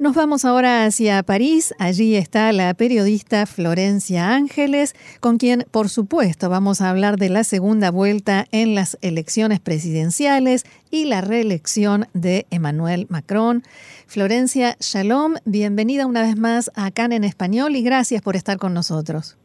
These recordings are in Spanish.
Nos vamos ahora hacia París. Allí está la periodista Florencia Ángeles, con quien, por supuesto, vamos a hablar de la segunda vuelta en las elecciones presidenciales y la reelección de Emmanuel Macron. Florencia, shalom, bienvenida una vez más a CAN en español y gracias por estar con nosotros.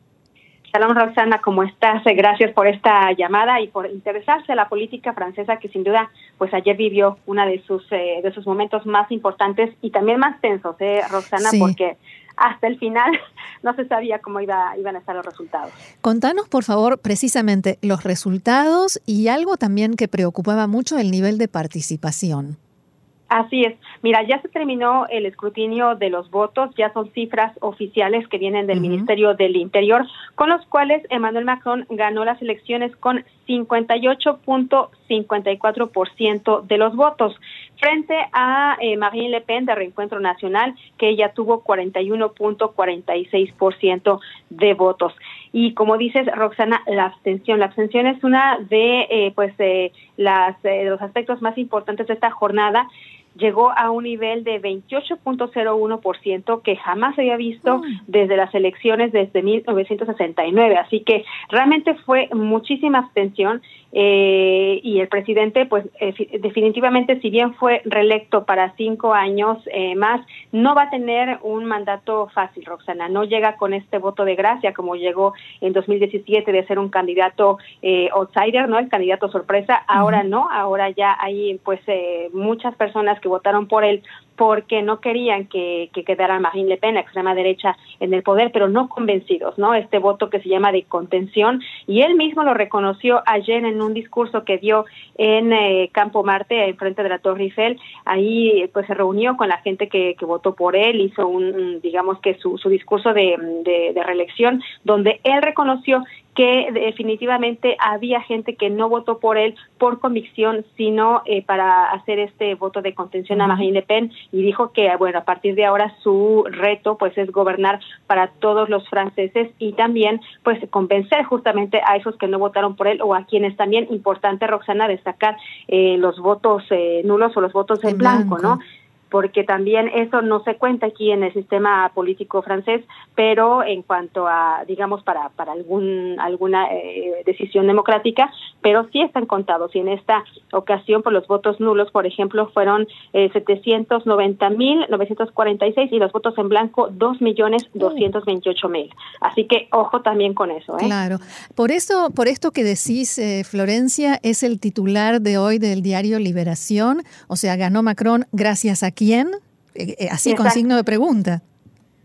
Shalom Roxana, ¿cómo estás? Gracias por esta llamada y por interesarse en la política francesa que sin duda pues ayer vivió uno de sus eh, de sus momentos más importantes y también más tensos, ¿eh, Roxana? Porque hasta el final no se sabía cómo iba, iban a estar los resultados. Contanos, por favor, precisamente los resultados y algo también que preocupaba mucho, el nivel de participación. Así es. Mira, ya se terminó el escrutinio de los votos, ya son cifras oficiales que vienen del Ministerio del Interior, con los cuales Emmanuel Macron ganó las elecciones con 58.54% de los votos, frente a eh, Marine Le Pen de Reencuentro Nacional, que ella tuvo 41.46% de votos. Y como dices, Roxana, la abstención. La abstención es una de, eh, pues, eh, las, de los aspectos más importantes de esta jornada llegó a un nivel de 28.01% que jamás se había visto desde las elecciones desde 1969. Así que realmente fue muchísima abstención eh, y el presidente, pues eh, definitivamente, si bien fue reelecto para cinco años eh, más, no va a tener un mandato fácil, Roxana. No llega con este voto de gracia como llegó en 2017 de ser un candidato outsider, ¿no? El candidato sorpresa. Ahora no, ahora ya hay pues muchas personas que votaron por él porque no querían que, que quedara Marine Le Pen, la extrema derecha, en el poder, pero no convencidos, ¿no? Este voto que se llama de contención, y él mismo lo reconoció ayer en un discurso que dio en eh, Campo Marte, en frente de la Torre Eiffel, ahí pues se reunió con la gente que, que votó por él, hizo un, digamos que su, su discurso de, de reelección, donde él reconoció que definitivamente había gente que no votó por él por convicción, sino eh, para hacer este voto de contención a Marine Le Pen y dijo que bueno, a partir de ahora su reto pues es gobernar para todos los franceses y también pues convencer justamente a esos que no votaron por él o a quienes también importante Roxana destacar eh, los votos eh, nulos o los votos en, blanco, ¿no? Porque también eso no se cuenta aquí en el sistema político francés, pero en cuanto a, digamos, para, para algún, alguna eh, decisión democrática, pero sí están contados y en esta ocasión por los votos nulos, por ejemplo, fueron eh, 790.946 y los votos en blanco 2.228.000. Así que ojo también con eso. ¿eh? Claro. Por eso, por esto que decís, eh, Florencia, es el titular de hoy del diario Liberación, o sea, ganó Macron gracias a quién? Eh, eh, así con signo de pregunta.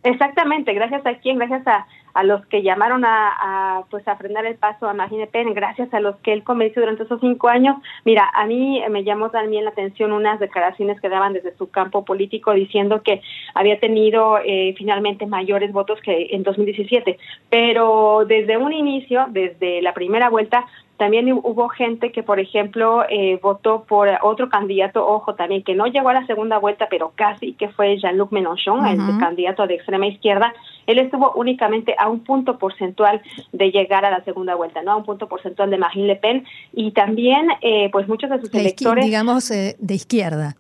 Exactamente, gracias a quién, gracias a, a los que llamaron a, pues a frenar el paso a Marine Pen, gracias a los que él convenció durante esos cinco años. Mira, a mí me llamó también la atención unas declaraciones que daban desde su campo político diciendo que había tenido eh, finalmente mayores votos que en 2017, pero desde un inicio, desde la primera vuelta, también hubo gente que, por ejemplo, eh, votó por otro candidato, ojo también, que no llegó a la segunda vuelta, pero casi, que fue Jean-Luc Mélenchon, el candidato de extrema izquierda. Él estuvo únicamente a un punto porcentual de llegar a la segunda vuelta, ¿no? A un punto porcentual de Marine Le Pen. Y también, eh, pues muchos de sus electores... Digamos, eh, de izquierda.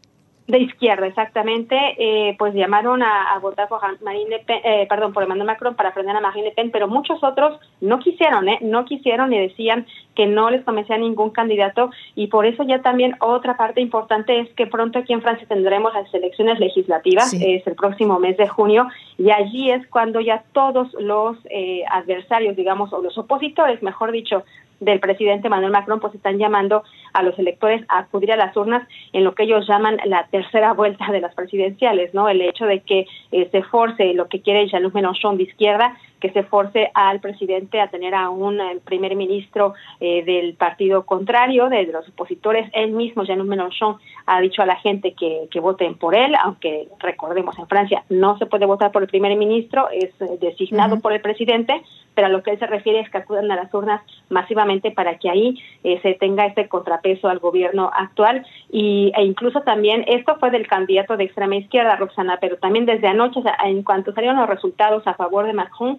De izquierda, exactamente, eh, pues llamaron a, votar por Marine Le Pen, eh, perdón, por Emmanuel Macron para frenar a Marine Le Pen, pero muchos otros no quisieron, ¿eh? No quisieron y decían que no les convencía ningún candidato y por eso ya también otra parte importante es que pronto aquí en Francia tendremos las elecciones legislativas, es el próximo mes de junio y allí es cuando ya todos los eh, adversarios, digamos, o los opositores, mejor dicho, del presidente Manuel Macron, pues están llamando a los electores a acudir a las urnas en lo que ellos llaman la tercera vuelta de las presidenciales, ¿no? El hecho de que eh, se force lo que quiere Jean-Luc Mélenchon de izquierda que se force al presidente a tener a un eh, primer ministro eh, del partido contrario, de, los opositores. Él mismo, Jean Mélenchon, ha dicho a la gente que, que voten por él, aunque recordemos en Francia no se puede votar por el primer ministro, es eh, designado por el presidente, pero a lo que él se refiere es que acudan a las urnas masivamente para que ahí se tenga este contrapeso al gobierno actual y, e incluso también esto fue del candidato de extrema izquierda, Roxana, pero también desde anoche, en cuanto salieron los resultados a favor de Macron,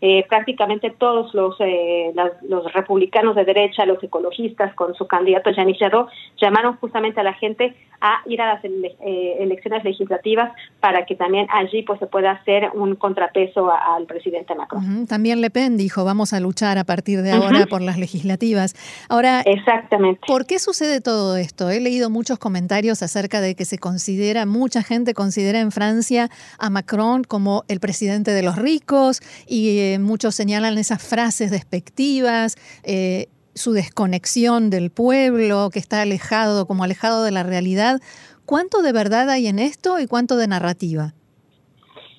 eh, prácticamente todos los, eh, los republicanos de derecha, los ecologistas, con su candidato Yannick Jadot, llamaron justamente a la gente a ir a las eh, elecciones legislativas para que también allí pues se pueda hacer un contrapeso al presidente Macron. También Le Pen dijo, vamos a luchar a partir de ahora por las legislativas. Ahora, Exactamente. ¿por qué sucede todo esto? He leído muchos comentarios acerca de que se considera, mucha gente considera en Francia a Macron como el presidente de los ricos y muchos señalan esas frases despectivas, eh, su desconexión del pueblo, que está alejado, como alejado de la realidad. ¿Cuánto de verdad hay en esto y cuánto de narrativa?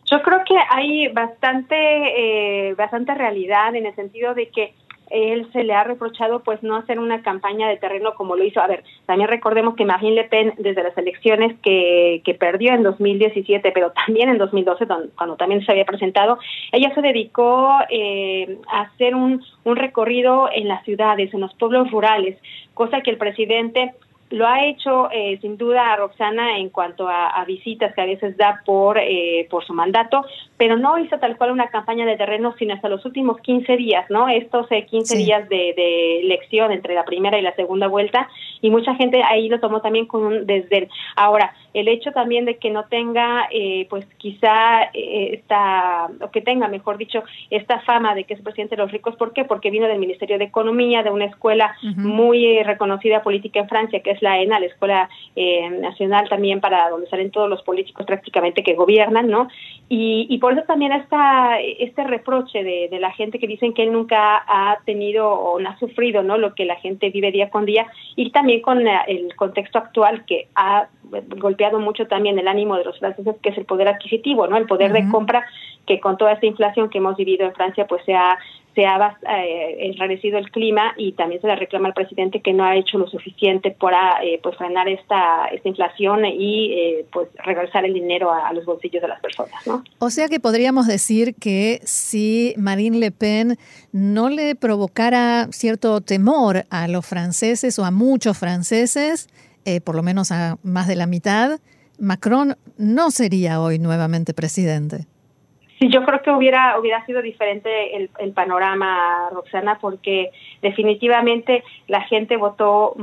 Yo creo que hay bastante, eh, bastante realidad en el sentido de que él se le ha reprochado pues no hacer una campaña de terreno como lo hizo. A ver, también recordemos que Marine Le Pen desde las elecciones que, que perdió en 2017, pero también en 2012, cuando también se había presentado, ella se dedicó eh, a hacer un, un recorrido en las ciudades, en los pueblos rurales, cosa que el presidente lo ha hecho eh, sin duda Roxana en cuanto a, visitas que a veces da por, eh, por su mandato, pero no hizo tal cual una campaña de terreno, sino hasta los últimos 15 días, ¿no? Estos eh, 15 días de, de, elección entre la primera y la segunda vuelta, y mucha gente ahí lo tomó también con un desdén. Ahora, el hecho también de que no tenga, eh, pues quizá eh, esta, o que tenga, mejor dicho, esta fama de que es presidente de los ricos, ¿por qué? Porque vino del Ministerio de Economía, de una escuela muy reconocida política en Francia, que es la ENA, la Escuela Nacional también para donde salen todos los políticos prácticamente que gobiernan, ¿no? Y, y por eso también está este reproche de, de, la gente que dicen que él nunca ha tenido o no ha sufrido no lo que la gente vive día con día y también con el contexto actual que ha golpeado mucho también el ánimo de los franceses que es el poder adquisitivo no el poder de compra que con toda esta inflación que hemos vivido en Francia pues se ha se ha eh, enrarecido el clima y también se le reclama al presidente que no ha hecho lo suficiente para eh, pues frenar esta esta inflación y eh, pues regresar el dinero a, a, los bolsillos de las personas ¿no? o sea que podríamos decir que si Marine Le Pen no le provocara cierto temor a los franceses o a muchos franceses eh, por lo menos a más de la mitad Macron no sería hoy nuevamente presidente Sí, yo creo que hubiera hubiera sido diferente el, el, panorama, Roxana, porque definitivamente la gente votó,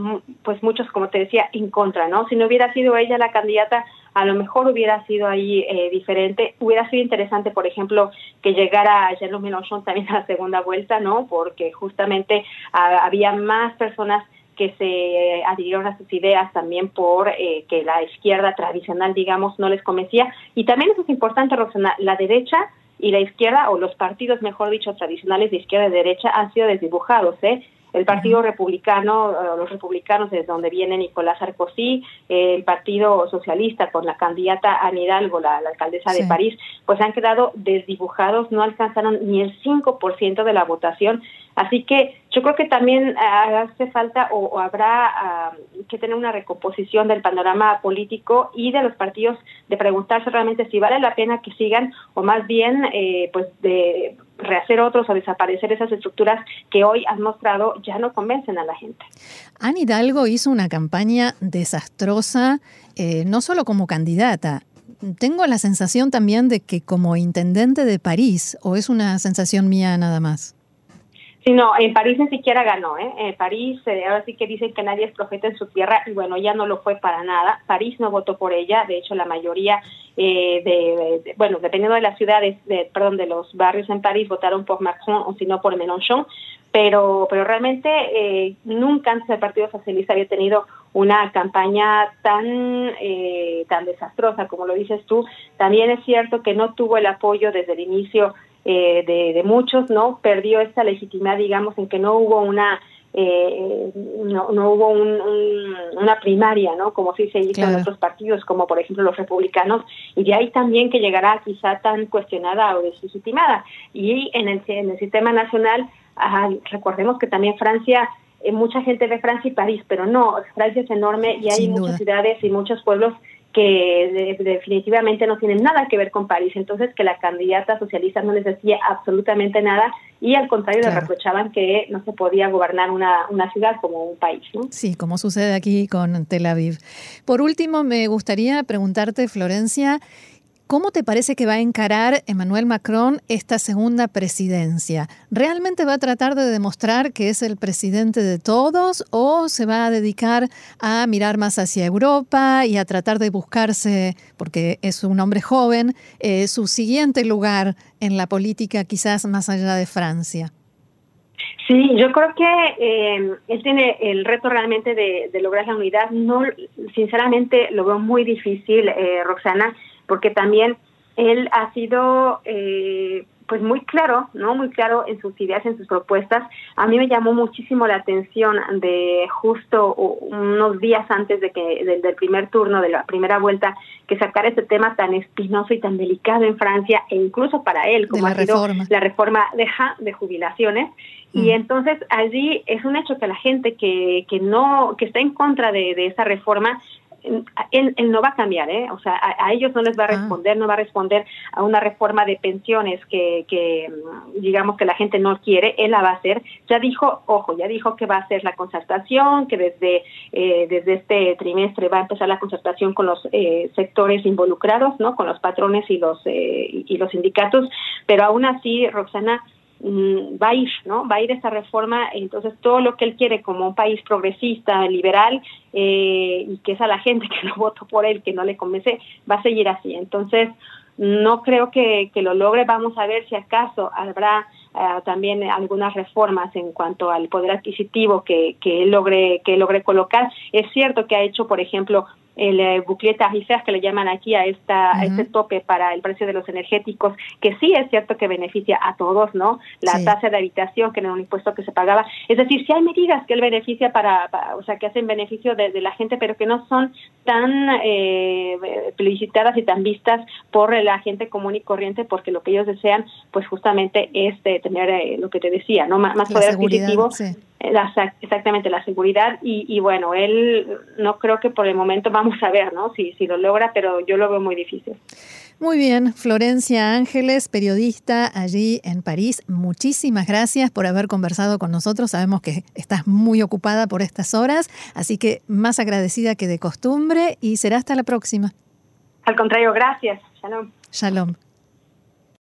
pues muchos, como te decía, en contra, ¿no? Si no hubiera sido ella la candidata, a lo mejor hubiera sido ahí eh, diferente. Hubiera sido interesante, por ejemplo, que llegara Jean-Luc también a la segunda vuelta, ¿no? Porque justamente a, había más personas que se adhirieron a sus ideas también por eh, que la izquierda tradicional, digamos, no les convencía. Y también eso es importante, Roxana, la derecha y la izquierda, o los partidos, mejor dicho, tradicionales de izquierda y derecha, han sido desdibujados, ¿eh? el Partido Republicano, los republicanos de donde viene Nicolás Sarkozy, el Partido Socialista con la candidata Anne Hidalgo, la, la alcaldesa sí. de París, pues han quedado desdibujados, no alcanzaron ni el 5% de la votación. Así que yo creo que también hace falta o, habrá uh, que tener una recomposición del panorama político y de los partidos de preguntarse realmente si vale la pena que sigan o más bien eh, pues de rehacer otros o desaparecer esas estructuras que hoy han mostrado ya no convencen a la gente. Anne Hidalgo hizo una campaña desastrosa, eh, no solo como candidata, tengo la sensación también de que como intendente de París, o es una sensación mía nada más. Sí, no, en París ni siquiera ganó, ¿eh? En París, eh, ahora sí que dicen que nadie es profeta en su tierra, y bueno, ya no lo fue para nada. París no votó por ella, de hecho, la mayoría eh, de, bueno, dependiendo de las ciudades, de, perdón, de los barrios en París, votaron por Macron o si no por Mélenchon, pero, pero realmente eh, nunca antes el Partido Socialista había tenido una campaña tan, eh, tan desastrosa como lo dices tú. También es cierto que no tuvo el apoyo desde el inicio eh, de, de, muchos, ¿no? Perdió esta legitimidad, digamos, en que no hubo una eh, no, no hubo una primaria, ¿no? Como sí se hizo en otros partidos, como por ejemplo los republicanos, y de ahí también que llegará quizá tan cuestionada o deslegitimada. Y en el, en el sistema nacional, recordemos que también Francia eh, mucha gente ve Francia y París, pero no, Francia es enorme y hay muchas ciudades y muchos pueblos que definitivamente no tienen nada que ver con París. Entonces, que la candidata socialista no les decía absolutamente nada y al contrario le reprochaban que no se podía gobernar una, una ciudad como un país. ¿no? Sí, como sucede aquí con Tel Aviv. Por último, me gustaría preguntarte, Florencia, ¿Cómo te parece que va a encarar Emmanuel Macron esta segunda presidencia? ¿Realmente va a tratar de demostrar que es el presidente de todos o se va a dedicar a mirar más hacia Europa y a tratar de buscarse, porque es un hombre joven, eh, su siguiente lugar en la política quizás más allá de Francia? Sí, yo creo que eh, él tiene el reto realmente de, lograr la unidad. No, sinceramente, lo veo muy difícil, eh, Roxana porque también él ha sido eh, pues muy claro, ¿no? Muy claro en sus ideas, en sus propuestas. A mí me llamó muchísimo la atención de justo unos días antes de que del, primer turno, de la primera vuelta, que sacara ese tema tan espinoso y tan delicado en Francia e incluso para él, como ha sido la reforma de, de jubilaciones. Y mm. entonces allí es un hecho que la gente que, que no que está en contra de, de esa reforma él, no va a cambiar, ¿eh? O sea, a, ellos no les va a ah. responder, no va a responder a una reforma de pensiones que, que, digamos, que la gente no quiere, él la va a hacer. Ya dijo, ojo, ya dijo que va a hacer la concertación, que desde, eh, desde este trimestre va a empezar la concertación con los eh, sectores involucrados, ¿no? Con los patrones y los, eh, y los sindicatos, pero aún así, Roxana, Mm, va a ir, ¿no? Va a ir esa reforma, entonces todo lo que él quiere como un país progresista, liberal, eh, y que es a la gente que no votó por él, que no le convence, va a seguir así. Entonces, no creo que, que lo logre. Vamos a ver si acaso habrá eh, también algunas reformas en cuanto al poder adquisitivo que, que él logre, que logre colocar. Es cierto que ha hecho, por ejemplo, el eh, bucleta que le llaman aquí a esta este tope para el precio de los energéticos que sí es cierto que beneficia a todos no la tasa de habitación que era un impuesto que se pagaba. Es decir si hay medidas que él beneficia para, o sea que hacen beneficio de, la gente pero que no son tan eh, felicitadas y tan vistas por la gente común y corriente porque lo que ellos desean pues justamente es tener eh, lo que te decía no más, poder adquisitivo exactamente la seguridad y, y, bueno él no creo que por el momento vamos a ver no si, si lo logra pero yo lo veo muy difícil muy bien, Florencia Ángeles, periodista allí en París, muchísimas gracias por haber conversado con nosotros. Sabemos que estás muy ocupada por estas horas, así que más agradecida que de costumbre y será hasta la próxima. Al contrario, gracias. Shalom. Shalom.